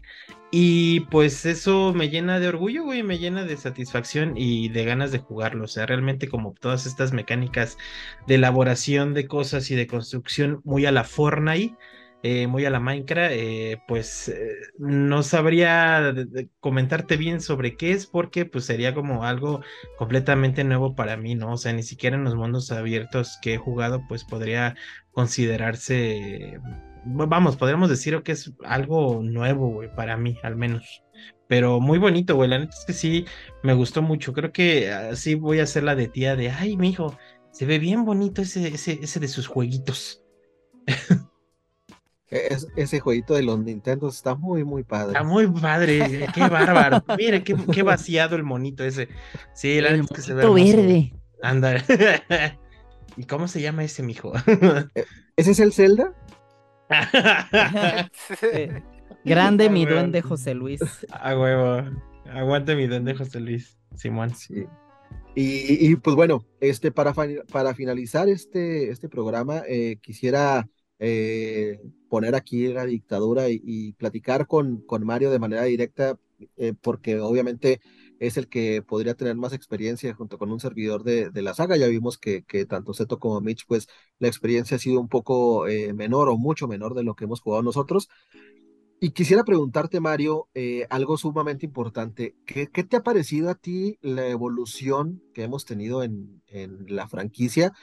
Y pues eso me llena de orgullo, güey, me llena de satisfacción y de ganas de jugarlo. O sea, realmente como todas estas mecánicas de elaboración de cosas y de construcción muy a la Fortnite eh, muy a la Minecraft, eh, pues eh, no sabría comentarte bien sobre qué es porque pues sería como algo completamente nuevo para mí, ¿no? O sea, ni siquiera en los mundos abiertos que he jugado pues podría considerarse, vamos, podríamos decir que es algo nuevo, güey, para mí al menos. Pero muy bonito, güey, la neta es que sí, me gustó mucho. Creo que así voy a hacer la de tía de, ay, mi hijo, se ve bien bonito ese, ese, ese de sus jueguitos. Es, ese jueguito de los Nintendo está muy, muy padre. Está muy padre, qué bárbaro. Mire, qué, qué, vaciado el monito ese. Sí, la el monito que se ve verde. Anda. ¿Y cómo se llama ese, mijo? ¿E-, ¿Ese es el Zelda? Grande mi duende José Luis. A huevo. Aguante mi duende José Luis. Simón. Sí. Y, y, pues bueno, este, para, para finalizar este, este programa, eh, quisiera eh, poner aquí la dictadura y, platicar con, con, Mario de manera directa, eh, porque obviamente es el que podría tener más experiencia junto con un servidor de, de la saga. Ya vimos que, que, tanto Seto como Mitch, pues la experiencia ha sido un poco eh, menor o mucho menor de lo que hemos jugado nosotros. Y quisiera preguntarte, Mario, algo sumamente importante. ¿Qué, ¿Qué, te ha parecido a ti la evolución que hemos tenido en, en la franquicia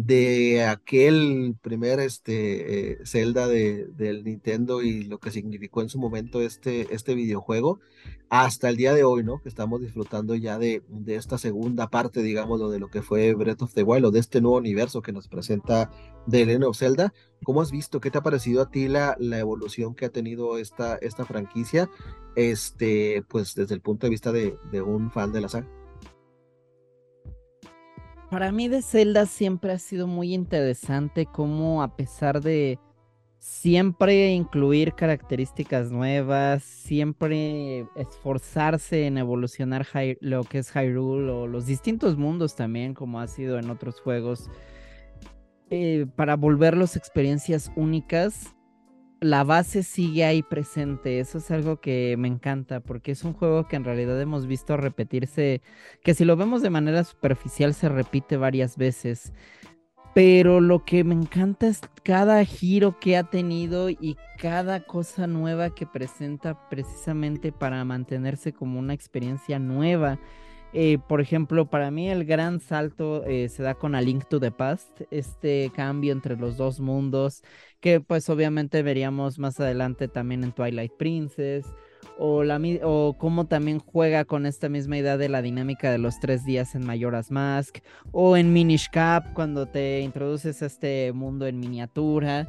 de aquel primer este, eh, Zelda de, del Nintendo y lo que significó en su momento este, este videojuego, hasta el día de hoy, ¿no? Que estamos disfrutando ya de, de esta segunda parte, digamos, de lo que fue Breath of the Wild, o de este nuevo universo que nos presenta The Legend of Zelda. ¿Cómo has visto? ¿Qué te ha parecido a ti la, la evolución que ha tenido esta, esta franquicia? Este, pues desde el punto de vista de, de un fan de la saga. Para mí de Zelda siempre ha sido muy interesante cómo a pesar de siempre incluir características nuevas, siempre esforzarse en evolucionar lo que es Hyrule o los distintos mundos también, como ha sido en otros juegos, eh, para volverlos experiencias únicas, la base sigue ahí presente. Eso es algo que me encanta porque es un juego que en realidad hemos visto repetirse, que si lo vemos de manera superficial se repite varias veces. Pero lo que me encanta es cada giro que ha tenido y cada cosa nueva que presenta precisamente para mantenerse como una experiencia nueva. Eh, por ejemplo, para mí el gran salto eh, se da con A Link to the Past, este cambio entre los dos mundos, que pues obviamente veríamos más adelante también en Twilight Princess, o, cómo también juega con esta misma idea de la dinámica de los tres días en Majora's Mask, o en Minish Cap, cuando te introduces a este mundo en miniatura.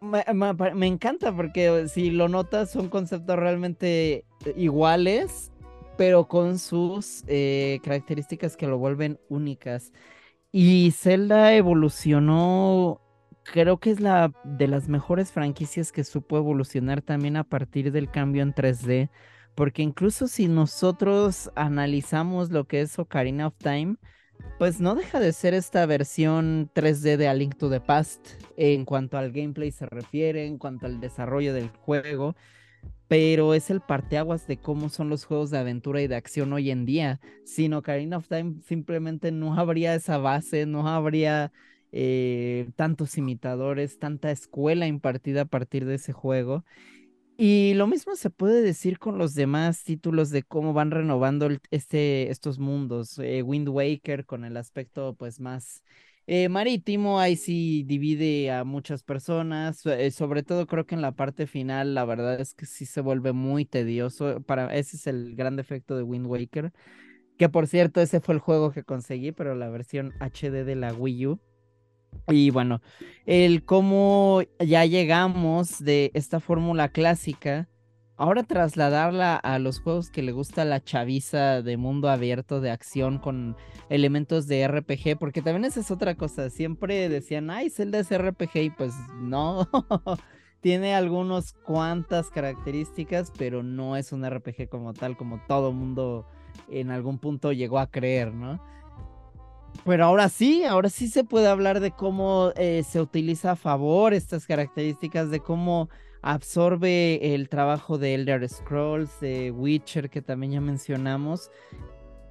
Me, encanta porque si lo notas son conceptos realmente iguales pero con sus eh, características que lo vuelven únicas. Y Zelda evolucionó, creo que es la de las mejores franquicias que supo evolucionar también a partir del cambio en 3D, porque incluso si nosotros analizamos lo que es Ocarina of Time, pues no deja de ser esta versión 3D de A Link to the Past en cuanto al gameplay se refiere, en cuanto al desarrollo del juego pero es el parteaguas de cómo son los juegos de aventura y de acción hoy en día. Sin Ocarina of Time simplemente no habría esa base, no habría eh, tantos imitadores, tanta escuela impartida a partir de ese juego. Y lo mismo se puede decir con los demás títulos de cómo van renovando este, estos mundos. Eh, Wind Waker con el aspecto pues más eh, marítimo, ahí sí divide a muchas personas, eh, sobre todo creo que en la parte final la verdad es que sí se vuelve muy tedioso. Para, ese es el gran defecto de Wind Waker, que por cierto ese fue el juego que conseguí, pero la versión HD de la Wii U. Y bueno, el cómo ya llegamos de esta fórmula clásica, ahora trasladarla a los juegos que le gusta la chaviza de mundo abierto de acción con elementos de RPG, porque también esa es otra cosa, siempre decían, ay, Zelda es RPG y pues no, tiene algunas cuantas características, pero no es un RPG como tal, como todo mundo en algún punto llegó a creer, ¿no? Pero ahora sí, ahora sí se puede hablar de cómo eh, se utiliza a favor estas características, de cómo absorbe el trabajo de Elder Scrolls, de Witcher, que también ya mencionamos,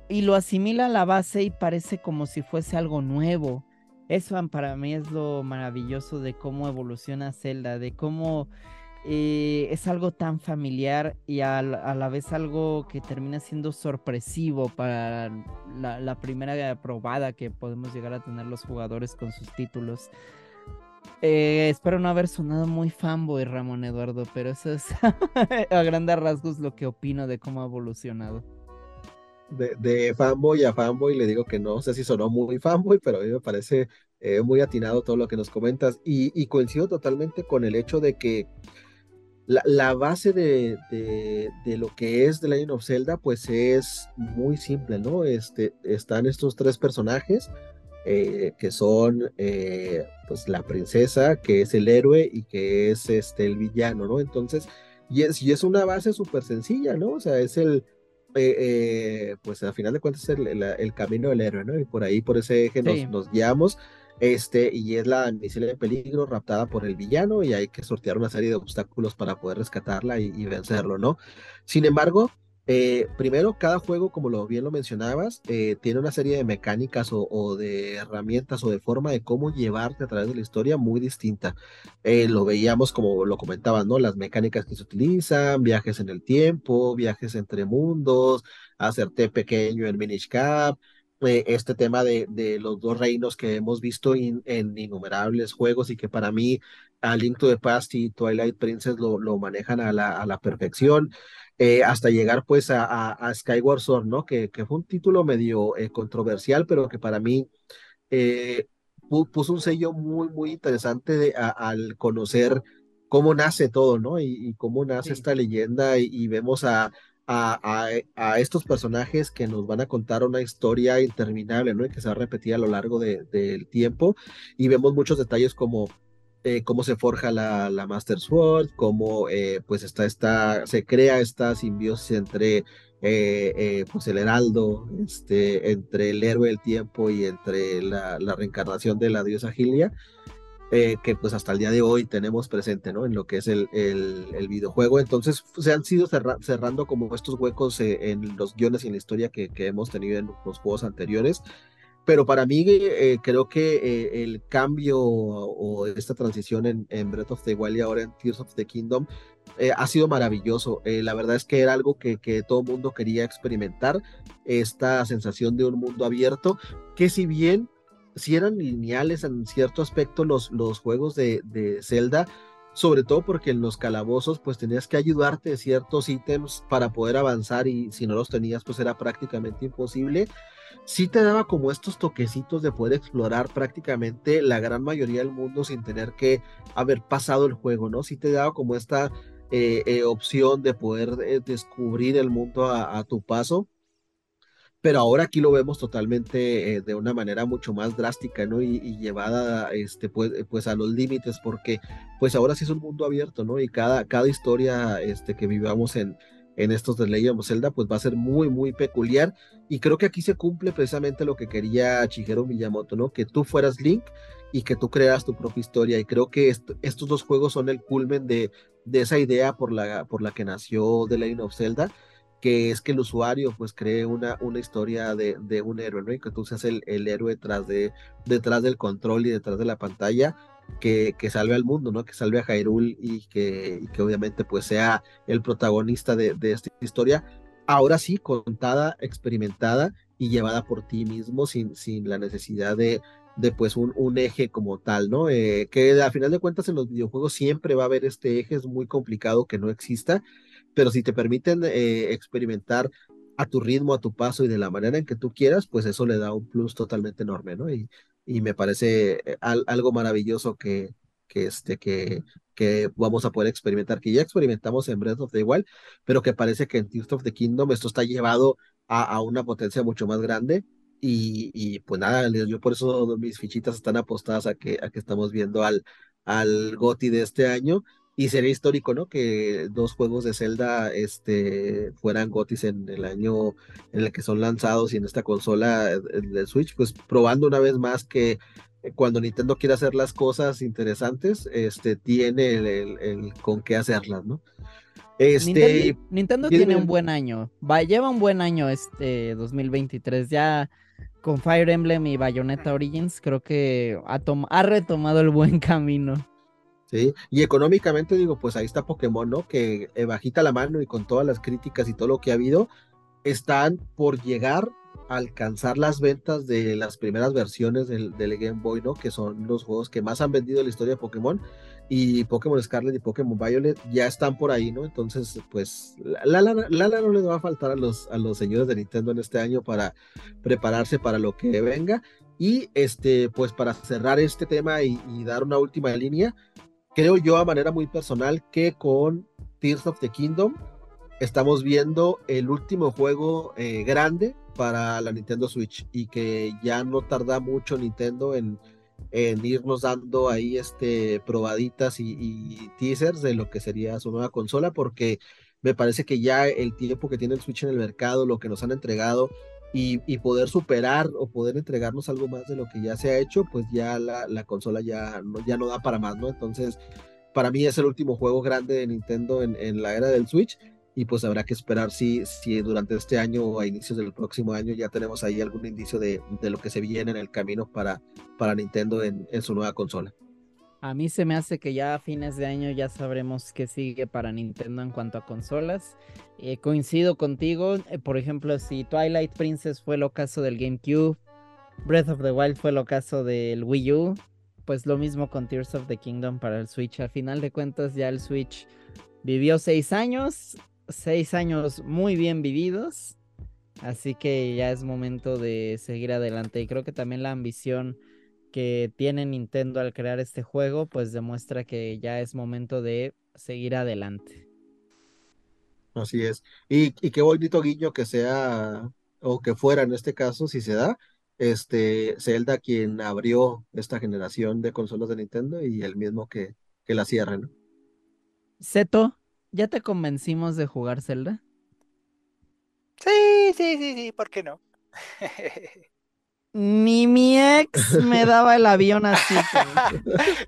y lo asimila a la base y parece como si fuese algo nuevo. Eso para mí es lo maravilloso de cómo evoluciona Zelda, de cómo eh, es algo tan familiar y a, la vez algo que termina siendo sorpresivo para la, primera probada que podemos llegar a tener los jugadores con sus títulos. Eh, espero no haber sonado muy fanboy, Ramón Eduardo, pero eso es a grandes rasgos lo que opino de cómo ha evolucionado. De, fanboy a fanboy le digo que no sé si sonó muy fanboy, pero a mí me parece eh, muy atinado todo lo que nos comentas y coincido totalmente con el hecho de que la, base de, lo que es The Legend of Zelda, pues es muy simple, ¿no? Este, están estos tres personajes eh, que son eh, pues la princesa, que es el héroe y que es este, el villano, ¿no? Entonces, y es, y es una base súper sencilla, ¿no? O sea, es el, eh, pues al final de cuentas es el, camino del héroe, ¿no? Y por ahí, por ese eje nos, nos guiamos. Este, y es la misión de peligro raptada por el villano y hay que sortear una serie de obstáculos para poder rescatarla y, vencerlo, ¿no? Sin embargo, eh, primero, cada juego, como lo bien lo mencionabas, eh, tiene una serie de mecánicas o, de herramientas o de forma de cómo llevarte a través de la historia muy distinta. Eh, lo veíamos como lo comentaban, ¿no? Las mecánicas que se utilizan, viajes en el tiempo, viajes entre mundos, hacerte pequeño en Minish Cap, este tema de, los dos reinos que hemos visto en innumerables juegos y que para mí a Link to the Past y Twilight Princess lo, manejan a la perfección, eh, hasta llegar pues a, a, Skyward Sword, ¿no? Que, que, fue un título medio eh, controversial, pero que para mí eh, puso un sello muy, muy interesante de, al conocer cómo nace todo, ¿no? Y, cómo nace esta leyenda y vemos a a, estos personajes que nos van a contar una historia interminable, ¿no? Y que se va a repetir a lo largo del tiempo. Y vemos muchos detalles como eh, cómo se forja la, la Master Sword, cómo eh, pues está, está, se crea esta simbiosis entre eh, pues el heraldo, este, entre el héroe del tiempo y entre la, la reencarnación de la diosa Gilia. Eh, que pues hasta el día de hoy tenemos presente, ¿no? En lo que es el, el, videojuego. Entonces se han sido cerrando como estos huecos eh, en los guiones y en la historia que, que, hemos tenido en los juegos anteriores. Pero para mí eh, creo que el cambio o esta transición en, en, Breath of the Wild y ahora en Tears of the Kingdom ha sido maravilloso. la verdad es que era algo que, que todo mundo quería experimentar, esta sensación de un mundo abierto, que si bien si eran lineales en cierto aspecto los, los juegos de, de, Zelda, sobre todo porque en los calabozos pues tenías que ayudarte de ciertos ítems para poder avanzar y si no los tenías pues era prácticamente imposible. Sí te daba como estos toquecitos de poder explorar prácticamente la gran mayoría del mundo sin tener que haber pasado el juego, ¿no? Sí te daba como esta eh, eh, opción de poder eh, descubrir el mundo a, tu paso pero ahora aquí lo vemos totalmente de una manera mucho más drástica, ¿no? Y, llevada, este, pues, pues, a los límites, porque pues ahora sí es un mundo abierto, ¿no? Y cada, cada historia este, que vivamos en, en estos de Legend of Zelda, pues va a ser muy, muy peculiar. Y creo que aquí se cumple precisamente lo que quería Shigeru Miyamoto, ¿no? Que tú fueras Link y que tú creas tu propia historia. Y creo que estos dos juegos son el culmen de, de esa idea por la, por la que nació The Legend of Zelda, que es que el usuario pues cree una, una historia de, de un héroe, ¿no? Y que tú seas el, el héroe detrás, de, detrás del control y detrás de la pantalla que, salve al mundo, ¿no? Que salve a Hyrule y que, que obviamente pues sea el protagonista de, de, esta historia. Ahora sí, contada, experimentada y llevada por ti mismo sin, sin la necesidad de, de pues un, un, eje como tal, ¿no? Eh, que a final de cuentas en los videojuegos siempre va a haber este eje, es muy complicado que no exista, pero si te permiten eh, experimentar a tu ritmo, a tu paso y de la manera en que tú quieras, pues eso le da un plus totalmente enorme, ¿no? Y me parece eh, algo maravilloso que, que, este, que, que vamos a poder experimentar, que ya experimentamos en Breath of the Wild, pero que parece que en Tears of the Kingdom esto está llevado a, a una potencia mucho más grande. Y, y, pues nada, yo por eso mis fichitas están apostadas a que, a que estamos viendo al, al GOTI de este año y sería histórico, ¿no? Que dos juegos de Zelda este, fueran GOTIS en el año en el que son lanzados y en esta consola eh, de Switch, pues probando una vez más que eh, cuando Nintendo quiere hacer las cosas interesantes, este, tiene el, el, el con qué hacerlas, ¿no? Este, Nintendo, Nintendo tiene un buen año, va, lleva un buen año este 2023, ya con Fire Emblem y Bayonetta Origins creo que ha, ha retomado el buen camino. ¿Sí? Y económicamente digo, pues ahí está Pokémon, ¿no? Que eh, bajita la mano y con todas las críticas y todo lo que ha habido, están por llegar a alcanzar las ventas de las primeras versiones del, del, Game Boy, ¿no? Que son los juegos que más han vendido en la historia de Pokémon. Y Pokémon Scarlet y Pokémon Violet ya están por ahí, ¿no? Entonces, pues, Lala, Lala no les va a faltar a los, a los señores de Nintendo en este año para prepararse para lo que venga. Y este, pues para cerrar este tema y, y dar una última línea, creo yo a manera muy personal que con Tears of the Kingdom estamos viendo el último juego eh, grande para la Nintendo Switch y que ya no tarda mucho Nintendo en, irnos dando ahí este probaditas y, y, teasers de lo que sería su nueva consola porque me parece que ya el tiempo que tiene el Switch en el mercado, lo que nos han entregado y, poder superar o poder entregarnos algo más de lo que ya se ha hecho, pues ya la, la consola ya no, ya no da para más, ¿no? Entonces, para mí es el último juego grande de Nintendo en, en la era del Switch y pues habrá que esperar si, si durante este año o a inicios del próximo año ya tenemos ahí algún indicio de, de lo que se viene en el camino para, para Nintendo en, en, su nueva consola. A mí se me hace que ya a fines de año ya sabremos qué sigue para Nintendo en cuanto a consolas. Eh, coincido contigo, eh, por ejemplo, si Twilight Princess fue el ocaso del GameCube, Breath of the Wild fue el ocaso del Wii U, pues lo mismo con Tears of the Kingdom para el Switch. Al final de cuentas ya el Switch vivió seis años, seis años muy bien vividos, así que ya es momento de seguir adelante y creo que también la ambición que tiene Nintendo al crear este juego, pues demuestra que ya es momento de seguir adelante. Así es. Y, y, qué bonito guiño que sea, o que fuera en este caso, si se da, este Zelda quien abrió esta generación de consolas de Nintendo y el mismo que, que la cierre, ¿no? Seto, ¿ya te convencimos de jugar Zelda? Sí, sí, sí, sí, ¿por qué no? Ni mi ex me daba el avión así.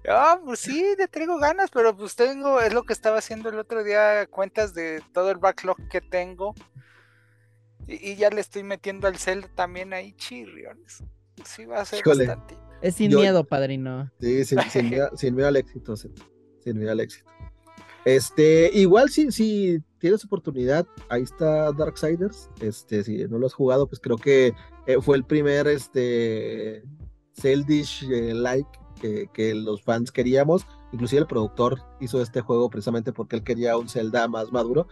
Ah, pues sí, le traigo ganas, pero pues tengo, es lo que estaba haciendo el otro día, cuentas de todo el backlog que tengo. Y, y ya le estoy metiendo al Zelda también ahí, chirriones. Sí, va a ser Híjole. bastante. Es sin Yo, miedo, padrino. Sí, sin, sin, miedo, sin miedo al éxito, sin miedo al éxito. Este, igual si, si tienes oportunidad, ahí está Darksiders. Este, si no lo has jugado, pues creo que eh, fue el primer este Zeldish eh, like que, que, los fans queríamos. Inclusive el productor hizo este juego precisamente porque él quería un Zelda más maduro.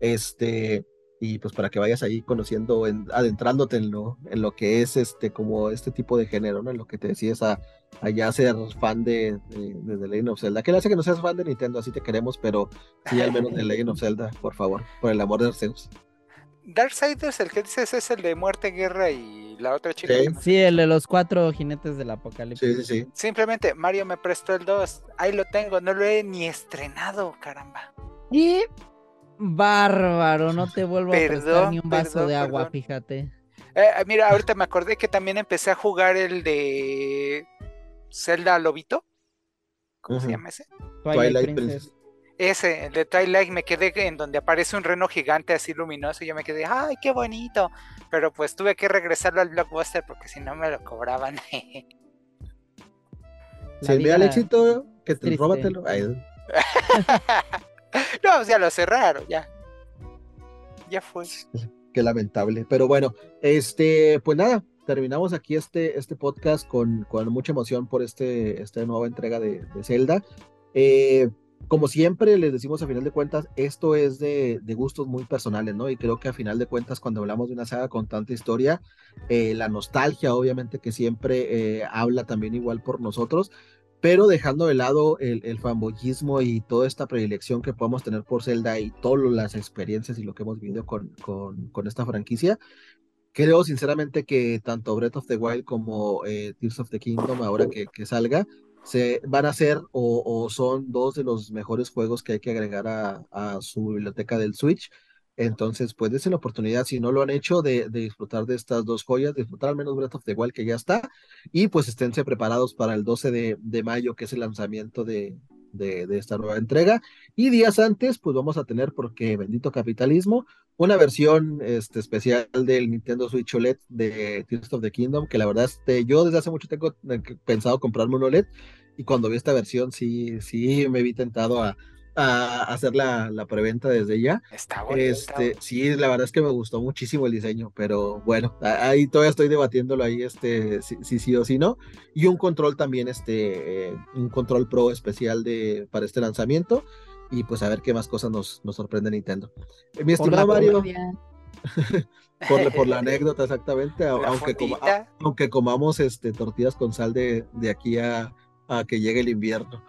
Este, y pues para que vayas ahí conociendo, en, adentrándote en lo, en lo que es este, como este tipo de género, ¿no? En lo que te decides a, a ya ser fan de, de, de, The Legend of Zelda. Que le hace que no seas fan de Nintendo, así te queremos, pero sí al menos de Legend of Zelda, por favor, por el amor de Zeus. Darksiders, el que dices es el de muerte, guerra y la otra chica. Sí, sí el de los cuatro jinetes del apocalipsis. Sí, sí, sí. Simplemente Mario me prestó el 2, ahí lo tengo, no lo he ni estrenado, caramba. Y Bárbaro, no te vuelvo a prestar ni un vaso de agua, fíjate. Eh, mira, ahorita me acordé que también empecé a jugar el de Zelda Lobito. ¿Cómo se llama ese? Twilight, Princess. Ese, el de Twilight, me quedé en donde aparece un reno gigante así luminoso y yo me quedé, ¡ay, qué bonito! Pero pues tuve que regresarlo al blockbuster porque si no me lo cobraban. Si envía el éxito, que te róbatelo. no, ya lo cerraron, ya. Ya fue. Qué lamentable. Pero bueno, este, pues nada, terminamos aquí este, este podcast con, con mucha emoción por este, esta nueva entrega de, de Zelda. Eh, como siempre les decimos a final de cuentas, esto es de, de, gustos muy personales, ¿no? Y creo que a final de cuentas, cuando hablamos de una saga con tanta historia, eh, la nostalgia, obviamente, que siempre eh, habla también igual por nosotros, pero dejando de lado el, el fanboyismo y toda esta predilección que podemos tener por Zelda y todas las experiencias y lo que hemos vivido con, con, con esta franquicia, creo sinceramente que tanto Breath of the Wild como eh, Tears of the Kingdom, ahora que, que salga, se van a ser o, o, son dos de los mejores juegos que hay que agregar a, a su biblioteca del Switch. Entonces, pues dense la oportunidad, si no lo han hecho, de, disfrutar de estas dos joyas, disfrutar al menos Breath of the Wild que ya está, y pues esténse preparados para el 12 de, mayo, que es el lanzamiento de, esta nueva entrega. Y días antes, pues vamos a tener, porque bendito capitalismo, una versión este, especial del Nintendo Switch OLED de Tears of the Kingdom, que la verdad, este, yo desde hace mucho tengo pensado comprarme un OLED, y cuando vi esta versión, sí, sí me vi tentado a a hacer la, la preventa desde ya. Está bueno. Este, sí, la verdad es que me gustó muchísimo el diseño, pero bueno, ahí todavía estoy debatiéndolo ahí, este, si, si sí o si no. Y un control también, este, eh, un control pro especial de, para este lanzamiento. Y pues a ver qué más cosas nos, nos sorprende Nintendo. Eh, mi estimado Mario. por, por, la anécdota, exactamente. Aunque, coma, aunque comamos este, tortillas con sal de, de aquí a, a que llegue el invierno.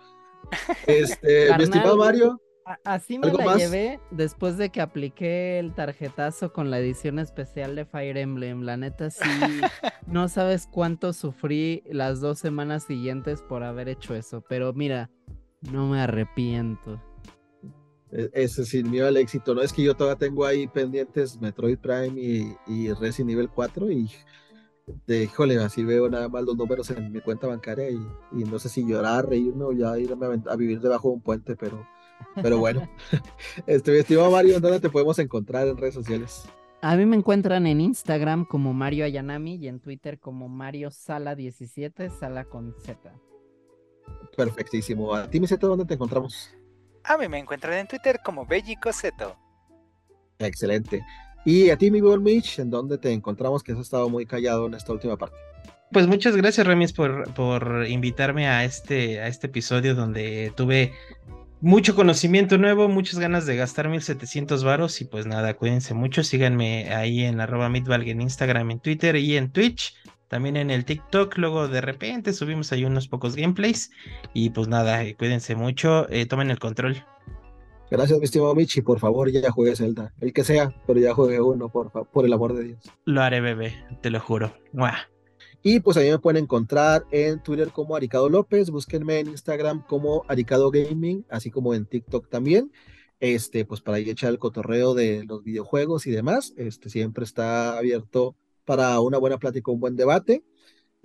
Este, Carnal, mi estimado Mario. Así me la más? llevé después de que apliqué el tarjetazo con la edición especial de Fire Emblem. La neta, sí, no sabes cuánto sufrí las dos semanas siguientes por haber hecho eso. Pero mira, no me arrepiento. E-, ese sin miedo al éxito, ¿no? Es que yo todavía tengo ahí pendientes Metroid Prime y, y Resident Evil 4 y de híjole, así veo nada más los números en mi cuenta bancaria y, y no sé si llorar, reírme o ya irme a, a, vivir debajo de un puente, pero, pero bueno. este, mi estimado Mario, ¿dónde te podemos encontrar en redes sociales? A mí me encuentran en Instagram como Mario Ayanami y en Twitter como Mario Sala17, Sala con Z. Perfectísimo. ¿A ti, mi Z, dónde te encontramos? A mí me encuentran en Twitter como Bellico Z. Excelente. Y a ti, mi buen Mitch, ¿en dónde te encontramos que has estado muy callado en esta última parte? Pues muchas gracias, Remis, por, por invitarme a este, a este episodio donde tuve mucho conocimiento nuevo, muchas ganas de gastar 1700 varos y pues nada, cuídense mucho, síganme ahí en arroba en Instagram, en Twitter y en Twitch, también en el TikTok, luego de repente subimos ahí unos pocos gameplays y pues nada, cuídense mucho, eh, tomen el control. Gracias, mi estimado Michi. Por favor, ya juegue Zelda. El que sea, pero ya juegue uno, por, por el amor de Dios. Lo haré, bebé, te lo juro. ¡Mua! Y pues a mí me pueden encontrar en Twitter como Aricado López, búsquenme en Instagram como Aricado Gaming, así como en TikTok también. Este, pues para ir echar el cotorreo de los videojuegos y demás. Este siempre está abierto para una buena plática, un buen debate.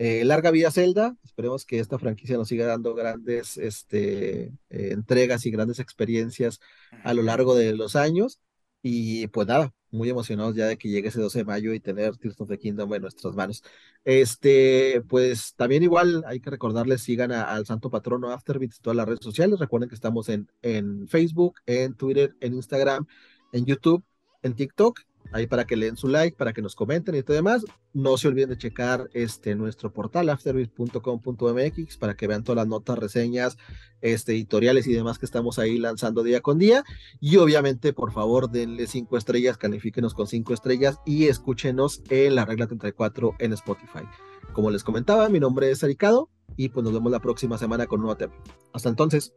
Eh, larga vida Zelda, esperemos que esta franquicia nos siga dando grandes este, eh, entregas y grandes experiencias a lo largo de los años. Y pues nada, muy emocionados ya de que llegue ese 12 de mayo y tener Tears of the Kingdom en nuestras manos. Este, pues también igual hay que recordarles, sigan a, al santo patrono Afterbits en todas las redes sociales. Recuerden que estamos en, en Facebook, en Twitter, en Instagram, en YouTube, en TikTok ahí para que leen su like, para que nos comenten y todo demás. No se olviden de checar este, nuestro portal afterbeat.com.mx para que vean todas las notas, reseñas, este, editoriales y demás que estamos ahí lanzando día con día. Y obviamente, por favor, denle cinco estrellas, califíquenos con cinco estrellas y escúchenos en la regla 34 en Spotify. Como les comentaba, mi nombre es Aricado y pues nos vemos la próxima semana con un nuevo tema. Hasta entonces.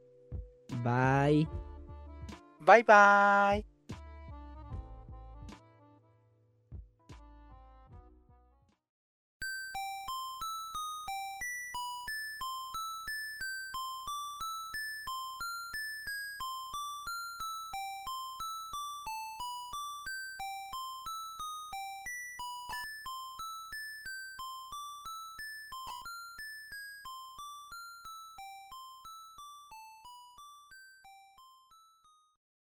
Bye. Bye bye.